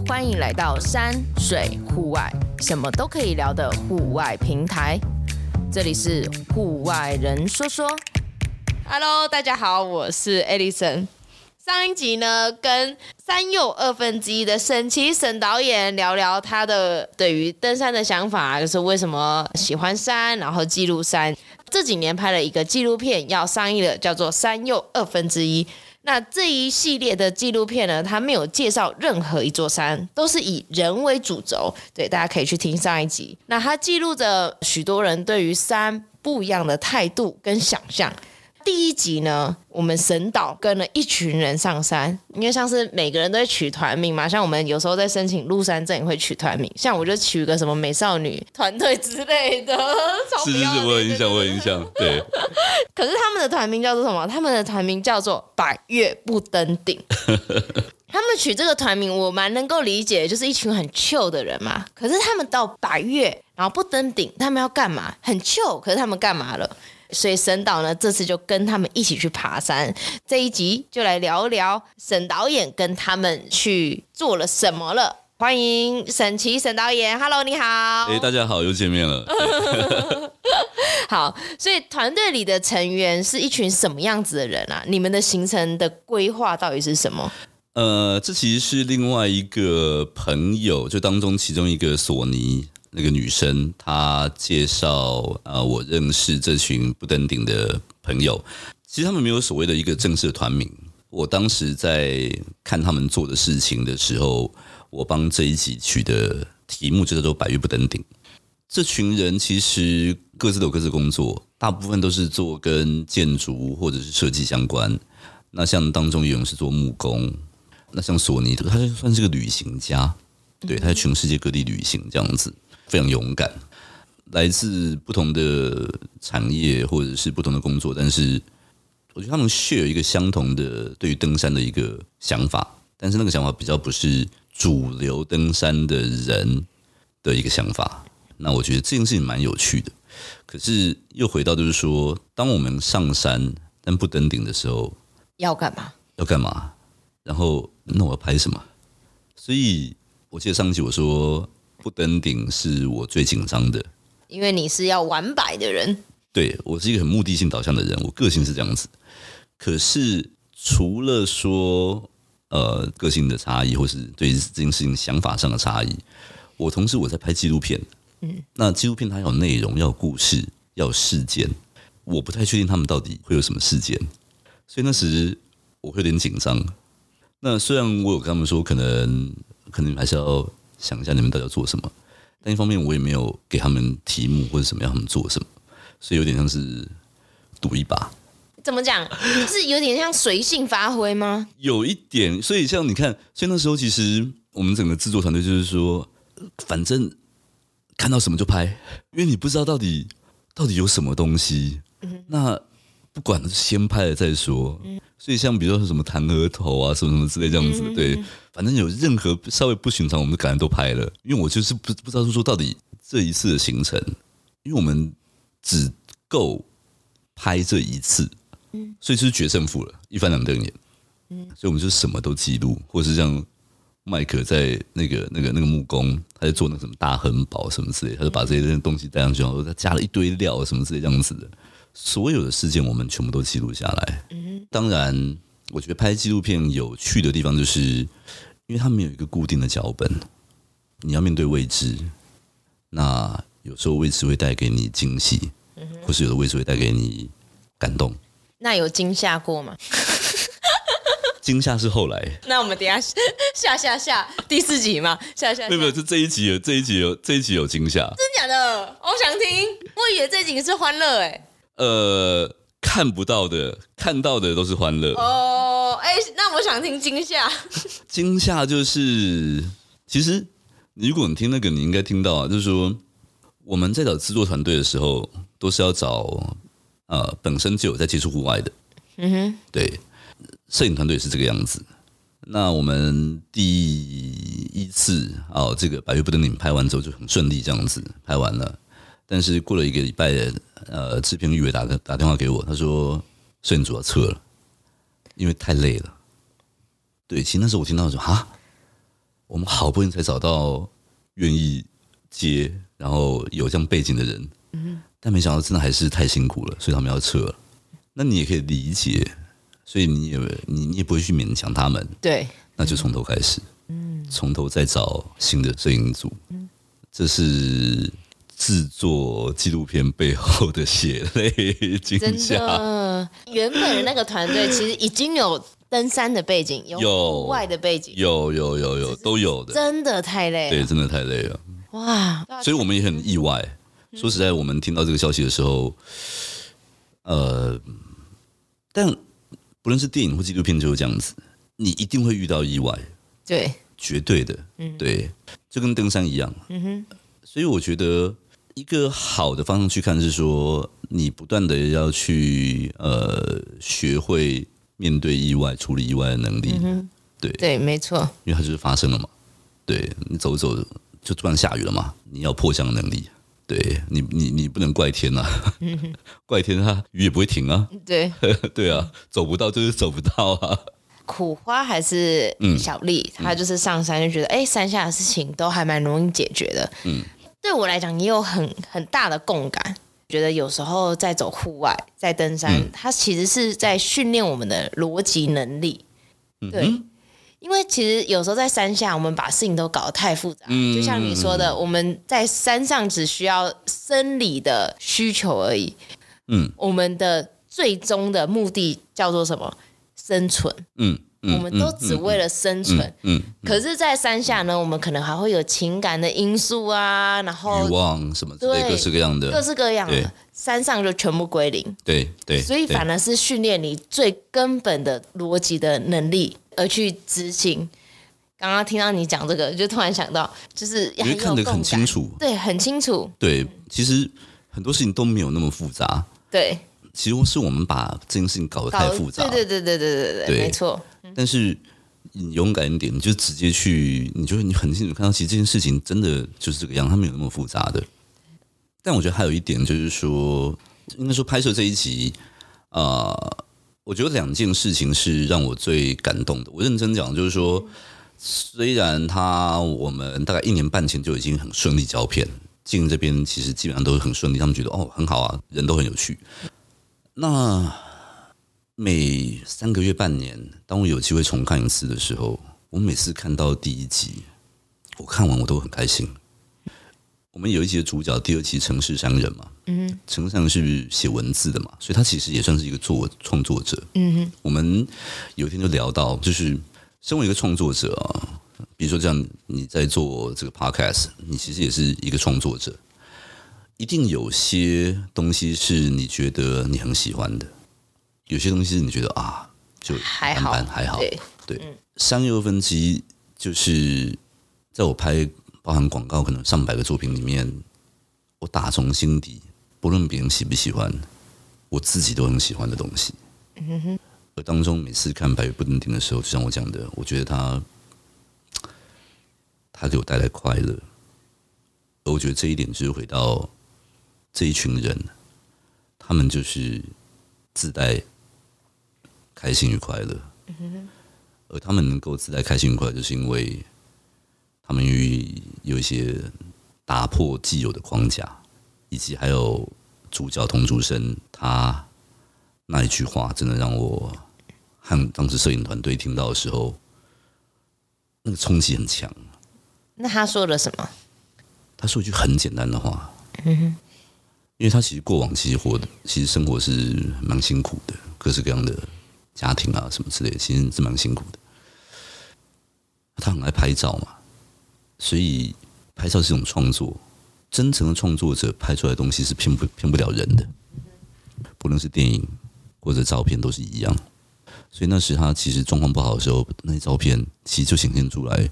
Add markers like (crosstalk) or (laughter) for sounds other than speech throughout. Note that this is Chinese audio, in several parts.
欢迎来到山水户外，什么都可以聊的户外平台。这里是户外人说说。Hello，大家好，我是 Alison。上一集呢，跟山柚二分之一的沈琦沈导演聊聊他的对于登山的想法，就是为什么喜欢山，然后记录山。这几年拍了一个纪录片要上映了，叫做《山柚二分之一》。那这一系列的纪录片呢，它没有介绍任何一座山，都是以人为主轴。对，大家可以去听上一集。那它记录着许多人对于山不一样的态度跟想象。第一集呢，我们神导跟了一群人上山，因为像是每个人都会取团名嘛，像我们有时候在申请入山证也会取团名，像我就取个什么美少女团队之类的。是是是，我有印象，我有印象。对。可是他们的团名叫做什么？他们的团名叫做“百月不登顶”。他们取这个团名，我蛮能够理解，就是一群很 chill 的人嘛。可是他们到百月，然后不登顶，他们要干嘛？很 chill，可是他们干嘛了？所以沈导呢，这次就跟他们一起去爬山。这一集就来聊聊沈导演跟他们去做了什么了。欢迎沈琦沈导演，Hello，你好。哎，大家好，又见面了。(laughs) 好，所以团队里的成员是一群什么样子的人啊？你们的行程的规划到底是什么？呃，这其实是另外一个朋友，就当中其中一个索尼。那个女生，她介绍啊、呃，我认识这群不登顶的朋友。其实他们没有所谓的一个正式的团名。我当时在看他们做的事情的时候，我帮这一集取的题目就叫做“百岳不登顶”。这群人其实各自都有各自工作，大部分都是做跟建筑或者是设计相关。那像当中有人是做木工，那像索尼，他就算是个旅行家，对，他在全世界各地旅行这样子。非常勇敢，来自不同的产业或者是不同的工作，但是我觉得他们 share 一个相同的对于登山的一个想法，但是那个想法比较不是主流登山的人的一个想法。那我觉得这件事情蛮有趣的。可是又回到就是说，当我们上山但不登顶的时候，要干嘛？要干嘛？然后那我要拍什么？所以我记得上一集我说。不登顶是我最紧张的，因为你是要完百的人。对，我是一个很目的性导向的人，我个性是这样子。可是除了说呃个性的差异，或是对这件事情想法上的差异，我同时我在拍纪录片，嗯，那纪录片它要有内容，要有故事，要有事件，我不太确定他们到底会有什么事件，所以那时我会有点紧张。那虽然我有跟他们说，可能可能还是要。想一下你们到底要做什么，但一方面我也没有给他们题目或者什么，要他们做什么，所以有点像是赌一把。怎么讲？是有点像随性发挥吗？有一点，所以像你看，所以那时候其实我们整个制作团队就是说，反正看到什么就拍，因为你不知道到底到底有什么东西。嗯、那不管先拍了再说。嗯所以像比如说什么弹额头啊，什么什么之类这样子，对，反正有任何稍微不寻常，我们的感觉都拍了。因为我就是不不知道说到底这一次的行程，因为我们只够拍这一次，所以就是决胜负了，一翻两瞪眼。所以我们就什么都记录，或者是像麦克在那个那个那个木工，他在做那个什么大亨堡什么之类，他就把这些东西带上去，然后他加了一堆料什么之类这样子的。所有的事件我们全部都记录下来。嗯，当然，我觉得拍纪录片有趣的地方就是，因为它没有一个固定的脚本，你要面对未知。那有时候未知会带给你惊喜，或是有的未知会带给你感动。那有惊吓过吗？(laughs) 惊吓是后来。(laughs) 那我们等下下下下第四集嘛，下下，下。没有没有，这这一集有这一集有这一集有惊吓。真假的？我想听。我以为这一集是欢乐哎。呃，看不到的，看到的都是欢乐。哦，哎，那我想听惊吓。(laughs) 惊吓就是，其实如果你听那个，你应该听到啊，就是说我们在找制作团队的时候，都是要找呃本身就有在接触户外的。嗯哼，对，摄影团队是这个样子。那我们第一次哦，这个百岳不登顶拍完之后就很顺利，这样子拍完了。但是过了一个礼拜，呃，制片玉伟打个打电话给我，他说摄影组要撤了，因为太累了。对，其实那时候我听到说啊，我们好不容易才找到愿意接，然后有这样背景的人，嗯，但没想到真的还是太辛苦了，所以他们要撤了。那你也可以理解，所以你也你你也不会去勉强他们，对，那就从头开始，嗯，从头再找新的摄影组，嗯，这是制作纪录片背后的血泪真的。原本的那个团队其实已经有。登山的背景有户外的背景，有有有有都有的，真的太累了，对，真的太累了，哇！所以我们也很意外。说实在，我们听到这个消息的时候，呃，但不论是电影或纪录片，就是这样子，你一定会遇到意外，对，绝对的，嗯，对，就跟登山一样，嗯哼。所以我觉得一个好的方向去看是说，你不断的要去呃学会。面对意外、处理意外的能力，嗯、对对，没错，因为它就是发生了嘛。对，你走走就突然下雨了嘛，你要破降的能力。对你，你你不能怪天呐、啊，嗯、(laughs) 怪天它雨也不会停啊。对 (laughs) 对啊，走不到就是走不到啊。苦花还是小丽，她、嗯、就是上山就觉得，哎、嗯，山下的事情都还蛮容易解决的。嗯，对我来讲也有很很大的共感。觉得有时候在走户外，在登山，嗯、它其实是在训练我们的逻辑能力。对，因为其实有时候在山下，我们把事情都搞得太复杂。嗯、就像你说的，我们在山上只需要生理的需求而已。嗯，我们的最终的目的叫做什么？生存。嗯。我们都只为了生存，嗯，嗯嗯嗯，可是，在山下呢，我们可能还会有情感的因素啊，然后欲望什么之类，对各式各样的，各式各样的，山上就全部归零，对对，所以反而是训练你最根本的逻辑的能力而去执行。刚刚听到你讲这个，就突然想到，就是因为看得很清楚，对，很清楚，对，其实很多事情都没有那么复杂，对，其实是我们把这件事情搞得太复杂，对对对对对对对，对。没错。但是你勇敢一点，你就直接去，你就你很清楚看到，其实这件事情真的就是这个样，它没有那么复杂的。但我觉得还有一点就是说，应该说拍摄这一集，啊、我觉得两件事情是让我最感动的。我认真讲，就是说，虽然他我们大概一年半前就已经很顺利交片，进这边其实基本上都是很顺利，他们觉得哦很好啊，人都很有趣。那每三个月、半年，当我有机会重看一次的时候，我每次看到第一集，我看完我都很开心。我们有一集的主角，第二期城市商人嘛，嗯，城市商人是写文字的嘛，所以他其实也算是一个作创作者，嗯哼。我们有一天就聊到，就是身为一个创作者啊，比如说这样，你在做这个 podcast，你其实也是一个创作者，一定有些东西是你觉得你很喜欢的。有些东西你觉得啊，就还好，还好，对，对嗯、山又分级就是在我拍包含广告可能上百个作品里面，我打从心底，不论别人喜不喜欢，我自己都很喜欢的东西。嗯哼，而当中每次看《白玉不登顶》的时候，就像我讲的，我觉得他，他给我带来快乐，而我觉得这一点就是回到这一群人，他们就是自带。开心与快乐，而他们能够自在开心与快乐，就是因为他们与有一些打破既有的框架，以及还有主角童竹生他那一句话，真的让我和当时摄影团队听到的时候，那个冲击很强。那他说了什么？他说一句很简单的话，因为他其实过往其实活的，其实生活是蛮辛苦的，各式各样的。家庭啊，什么之类的，其实是蛮辛苦的。他很爱拍照嘛，所以拍照是一种创作。真诚的创作者拍出来的东西是骗不骗不了人的，不论是电影或者照片都是一样。所以那时他其实状况不好的时候，那些照片其实就显现出来，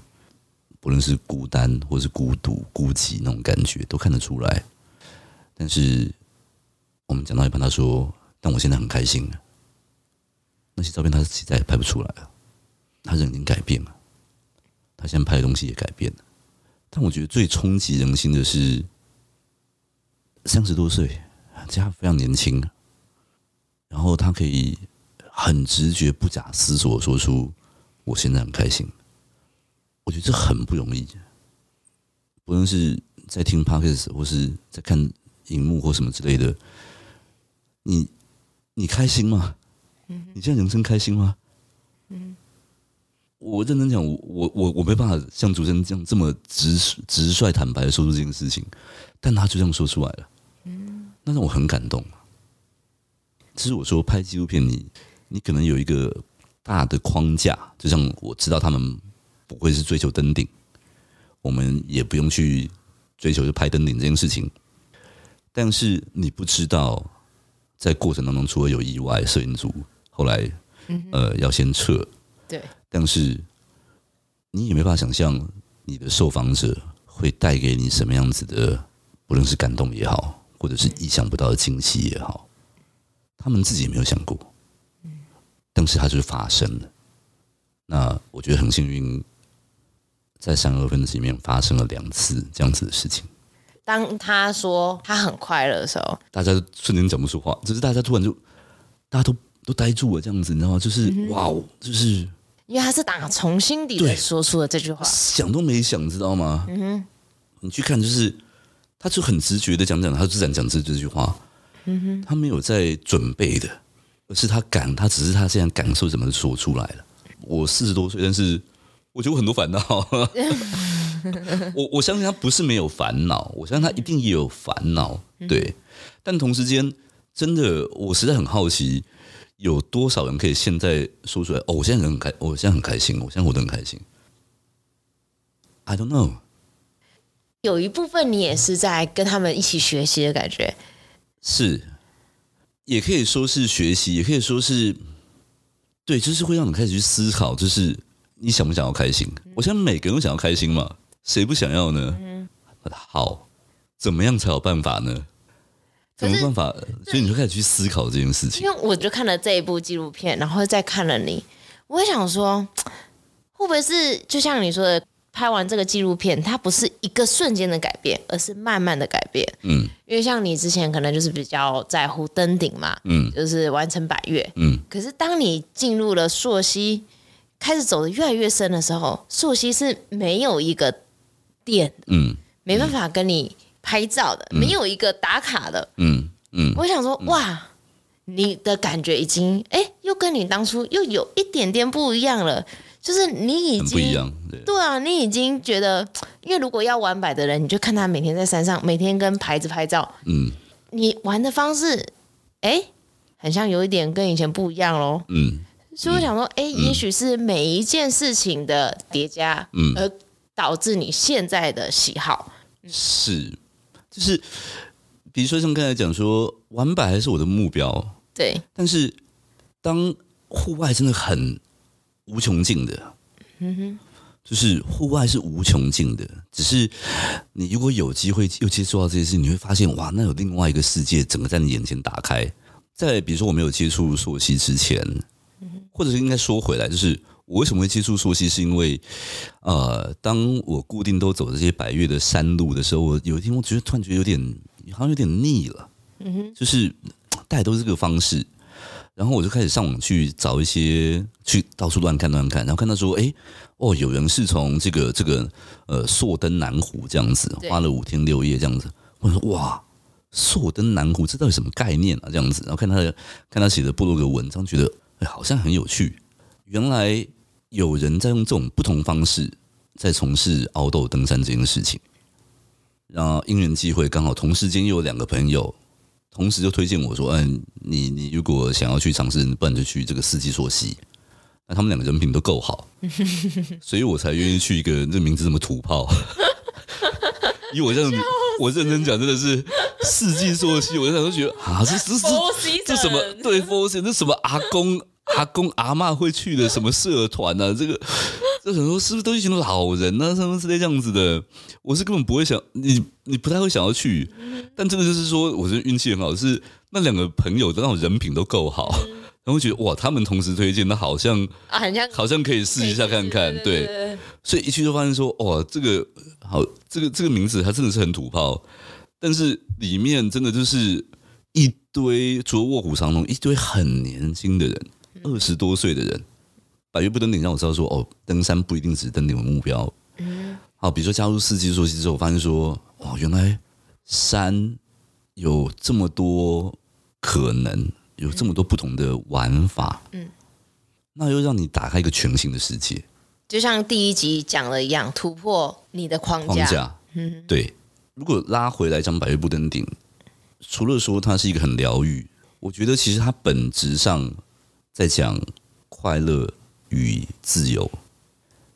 不论是孤单或是孤独、孤寂那种感觉都看得出来。但是我们讲到一半，他说：“但我现在很开心。”那些照片他实在也拍不出来了，他人已经改变了，他现在拍的东西也改变了。但我觉得最冲击人心的是，三十多岁，这样非常年轻，然后他可以很直觉、不假思索说出“我现在很开心”。我觉得这很不容易，不论是在听 Podcast 或是在看荧幕或什么之类的，你你开心吗？你现在人生开心吗？嗯，我认真讲，我我我我没办法像主持人这样这么直直率坦白的说出这件事情，但他就这样说出来了，嗯，那让我很感动。其实我说拍纪录片你，你你可能有一个大的框架，就像我知道他们不会是追求登顶，我们也不用去追求就拍登顶这件事情，但是你不知道在过程当中，除了有意外，摄影组。后来，呃，要先撤。对。但是，你也没办法想象你的受访者会带给你什么样子的，不论是感动也好，或者是意想不到的惊喜也好，他们自己也没有想过。但是它就是发生了。那我觉得很幸运，在三二分之里面发生了两次这样子的事情。当他说他很快乐的时候，大家瞬间讲不出话，只是大家突然就，大家都。都呆住了，这样子，你知道吗？就是、嗯、哇哦，就是因为他是打从心底的说出了这句话，想都没想，知道吗？嗯哼，你去看，就是他就很直觉的讲讲，他就自然讲这这句话。嗯哼，他没有在准备的，而是他感，他只是他现在感受怎么说出来了。我四十多岁，但是我觉得我很多烦恼。(laughs) 我我相信他不是没有烦恼，我相信他一定也有烦恼。对，但同时间，真的，我实在很好奇。有多少人可以现在说出来？哦，我现在很开，我现在很开心，我现在活得很开心。I don't know。有一部分你也是在跟他们一起学习的感觉，是，也可以说是学习，也可以说是，对，就是会让你开始去思考，就是你想不想要开心？嗯、我想每个人都想要开心嘛，谁不想要呢？嗯、好，怎么样才有办法呢？有没有办法？所以你就开始去思考这件事情。因为我就看了这一部纪录片，然后再看了你，我也想说，会不会是就像你说的，拍完这个纪录片，它不是一个瞬间的改变，而是慢慢的改变。嗯，因为像你之前可能就是比较在乎登顶嘛，嗯，就是完成百越，嗯。可是当你进入了朔溪，开始走的越来越深的时候，朔溪是没有一个点，嗯，没办法跟你。拍照的没有一个打卡的，嗯嗯，我想说哇，你的感觉已经哎，又跟你当初又有一点点不一样了，就是你已经不一样，对，对啊，你已经觉得，因为如果要玩摆的人，你就看他每天在山上，每天跟牌子拍照，嗯，你玩的方式，哎，很像有一点跟以前不一样喽，嗯，所以我想说，哎，也许是每一件事情的叠加，嗯，而导致你现在的喜好。是。就是，比如说像刚才讲说，玩百还是我的目标，对。但是，当户外真的很无穷尽的，嗯哼，就是户外是无穷尽的。只是你如果有机会又接触到这些事，你会发现哇，那有另外一个世界整个在你眼前打开。在比如说我没有接触溯溪之前，或者是应该说回来，就是。我为什么会接触溯溪？是因为，呃，当我固定都走这些百越的山路的时候，我有一天我觉得突然觉得有点好像有点腻了，嗯哼，就是大家都是这个方式，然后我就开始上网去找一些，去到处乱看乱看，然后看到说，哎，哦，有人是从这个这个呃朔登南湖这样子，花了五天六夜这样子，我说哇，朔登南湖这到底什么概念啊？这样子，然后看他的看他写的部落格文章，觉得哎好像很有趣，原来。有人在用这种不同方式在从事凹豆登山这件事情，然后因缘际会，刚好同时间又有两个朋友，同时就推荐我说：“嗯，你你如果想要去尝试，不然就去这个四季溯溪。”那他们两个人品都够好，所以我才愿意去一个这名字这么土炮。(laughs) 因为我这样，我认真讲，真的是四季溯溪，我就想都觉得啊，这这这 (laughs) 这什么？对，four season 这什么阿公？阿公阿嬷会去的什么社团啊？这个这很多是不是都一群老人啊？什么之类这样子的？我是根本不会想你，你不太会想要去。但真的就是说，我觉得运气很好，是那两个朋友的那种人品都够好，然后觉得哇，他们同时推荐，那好像啊，好像好像可以试一下看看。对，所以一去就发现说，哇，这个好，这个这个名字它真的是很土炮，但是里面真的就是一堆除了卧虎藏龙，一堆很年轻的人。二十多岁的人，百岳不登顶让我知道说，哦，登山不一定只是登顶的目标，好，比如说加入四季作息之后，我发现说，哦，原来山有这么多可能，有这么多不同的玩法，嗯，那又让你打开一个全新的世界。就像第一集讲了一样，突破你的框架。框架，嗯，对。如果拉回来讲百岳不登顶，除了说它是一个很疗愈，我觉得其实它本质上在讲快乐与自由。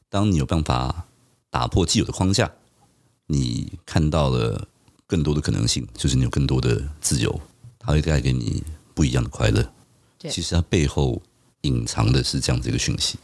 当你有办法打破既有的框架，你看到了更多的可能性，就是你有更多的自由，它会带给你不一样的快乐。对，其实它背后隐藏的是这样子一个讯息。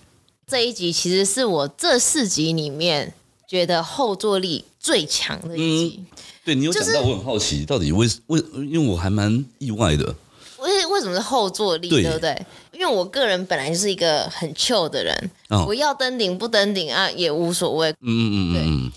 这一集其实是我这四集里面觉得后坐力最强的一集。嗯、对，你有讲到，我很好奇，就是、到底为为，因为我还蛮意外的。为为什么是后坐力，对，对不对？因为我个人本来就是一个很 chill 的人，哦、我要登顶不登顶啊也无所谓。嗯嗯嗯，对。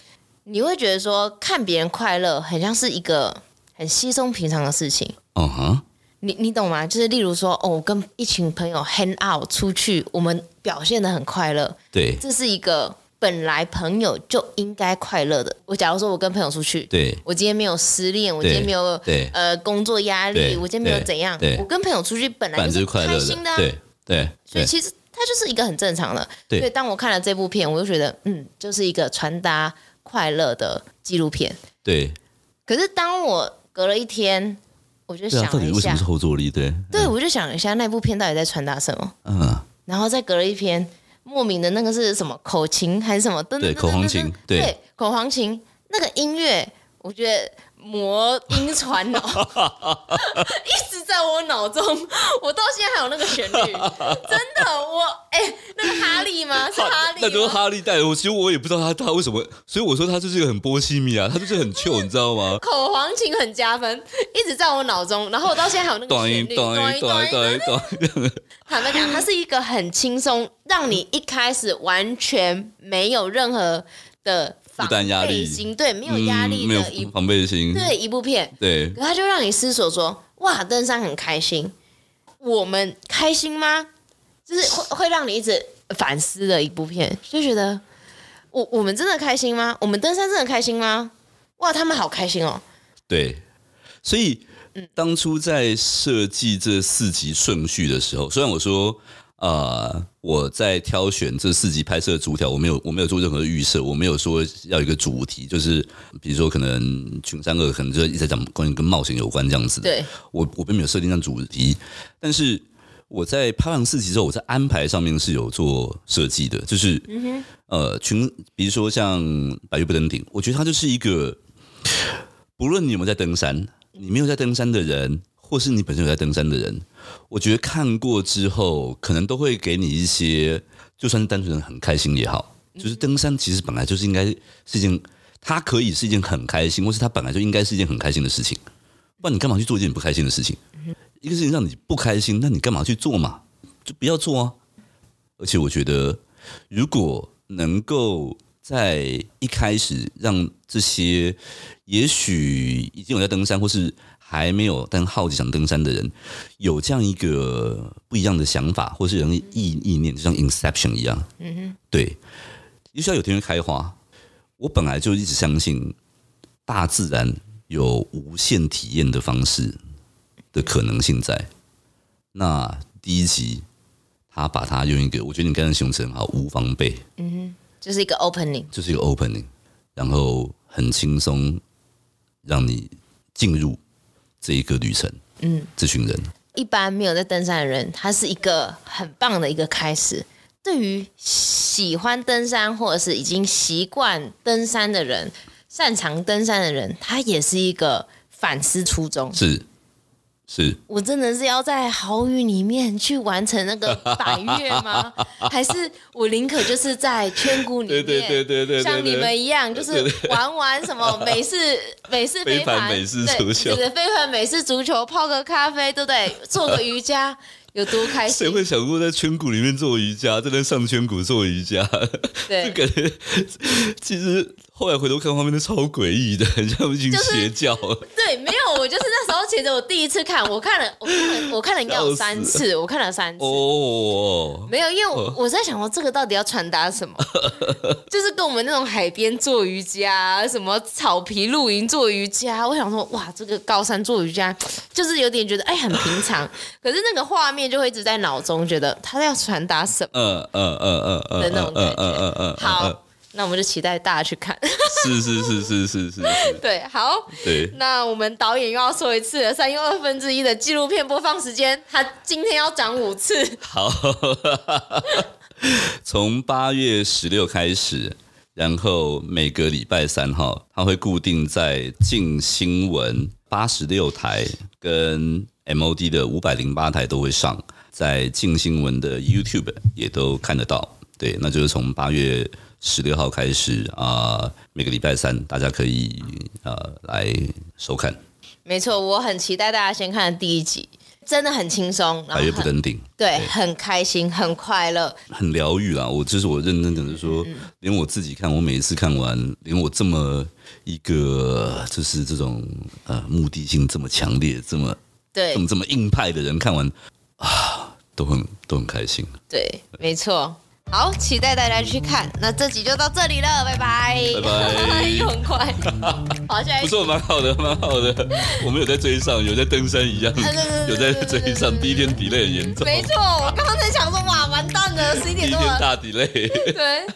你会觉得说看别人快乐，很像是一个很稀松平常的事情。哦哈。你你懂吗？就是例如说，哦，我跟一群朋友 hang out 出去，我们表现的很快乐。对，这是一个本来朋友就应该快乐的。我假如说我跟朋友出去，对，我今天没有失恋，我今天没有呃工作压力，我今天没有怎样，我跟朋友出去本来就是开心的，对对。所以其实它就是一个很正常的。对，所以当我看了这部片，我就觉得，嗯，就是一个传达快乐的纪录片。对。可是当我隔了一天。我就想了一下，到底为什么是后坐力？对，对，嗯、我就想一下那部片到底在传达什么。嗯，然后再隔了一篇，莫名的那个是什么口琴还是什么？对，口簧琴，对，口簧琴。那个音乐，我觉得。魔音传脑，(laughs) 一直在我脑中，我到现在还有那个旋律，真的，我哎、欸，那个哈利吗？是哈利？那都是哈利带的。我其实我也不知道他他为什么，所以我说他就是一个很波西米亚，他就是很 chill，你知道吗？口簧琴很加分，一直在我脑中，然后我到现在还有那个旋律。坦白讲，它是一个很轻松，让你一开始完全没有任何的。负担压力，对，没有压力的一、嗯、防备心，对一部片，对，可他就让你思索说，哇，登山很开心，我们开心吗？就是会会让你一直反思的一部片，就觉得我我们真的开心吗？我们登山真的开心吗？哇，他们好开心哦。对，所以当初在设计这四集顺序的时候，虽然我说。啊、呃！我在挑选这四集拍摄的主条，我没有，我没有做任何的预设，我没有说要一个主题，就是比如说可能群山二可能就一直在讲关于跟冒险有关这样子的。对，我我并没有设定上主题，但是我在拍完四集之后，我在安排上面是有做设计的，就是、呃群，比如说像百岳不登顶，我觉得它就是一个，不论你有没有在登山，你没有在登山的人，或是你本身有在登山的人。我觉得看过之后，可能都会给你一些，就算是单纯的很开心也好，就是登山其实本来就是应该是一件，它可以是一件很开心，或是它本来就应该是一件很开心的事情，不然你干嘛去做一件不开心的事情？一个事情让你不开心，那你干嘛去做嘛？就不要做啊！而且我觉得，如果能够在一开始让这些，也许已经有在登山，或是。还没有但好奇想登山的人，有这样一个不一样的想法，或是人意意念，就像 Inception 一样。嗯哼，对，也许要有天会开花。我本来就一直相信大自然有无限体验的方式的可能性在。那第一集，他把它用一个，我觉得你刚才形容成好无防备。嗯哼，就是一个 opening，就是一个 opening，然后很轻松让你进入。这一个旅程，嗯，这群人一般没有在登山的人，他是一个很棒的一个开始。对于喜欢登山或者是已经习惯登山的人，擅长登山的人，他也是一个反思初衷。是。是我真的是要在豪雨里面去完成那个百月吗？(laughs) 还是我宁可就是在圈谷里面，对对对对，像你们一样，就是玩玩什么美式 (laughs) 美式飞盘、美式足球，对，飞盘美式足球，泡个咖啡，对不对？做个瑜伽。(laughs) 有多开心？谁会想过在圈谷里面做瑜伽，在那上圈谷做瑜伽？对，就感觉其实后来回头看画面都超诡异的，很像一群邪教。对，没有，我就是那时候其实我第一次看，我看了，我看了，我看了应该有三次，我看了三次。哦，没有，因为我我在想说，这个到底要传达什么？(laughs) 就是跟我们那种海边做瑜伽，什么草皮露营做瑜伽，我想说，哇，这个高山做瑜伽，就是有点觉得哎很平常，可是那个画面就会一直在脑中，觉得他要传达什么？嗯嗯嗯嗯嗯的那种感觉。嗯嗯嗯。好。那我们就期待大家去看。是是是是是是。(laughs) 对，好。对。那我们导演又要说一次了，三又二分之一的纪录片播放时间，他今天要讲五次。好。(laughs) 从八月十六开始，然后每个礼拜三号，他会固定在静新闻八十六台跟 MOD 的五百零八台都会上，在静新闻的 YouTube 也都看得到。对，那就是从八月。十六号开始啊、呃，每个礼拜三大家可以呃来收看。没错，我很期待大家先看第一集，真的很轻松，百岳不登顶，对，对很开心，很快乐，很疗愈啦。我就是我认真的说，嗯、连我自己看，我每一次看完，连我这么一个就是这种呃目的性这么强烈、这么对、这么这么硬派的人看完啊，都很都很开心。对，没错。好，期待大家去看。那这集就到这里了，拜拜。拜拜，又很快。好，现在不错，蛮好的，蛮好的。(laughs) 我们有在追上，有在登山一样，(laughs) 有在追上。第一天 delay 很严重。没错，我刚刚在想说，哇，完蛋了，十一点多了。第一天大 delay。(laughs) 对。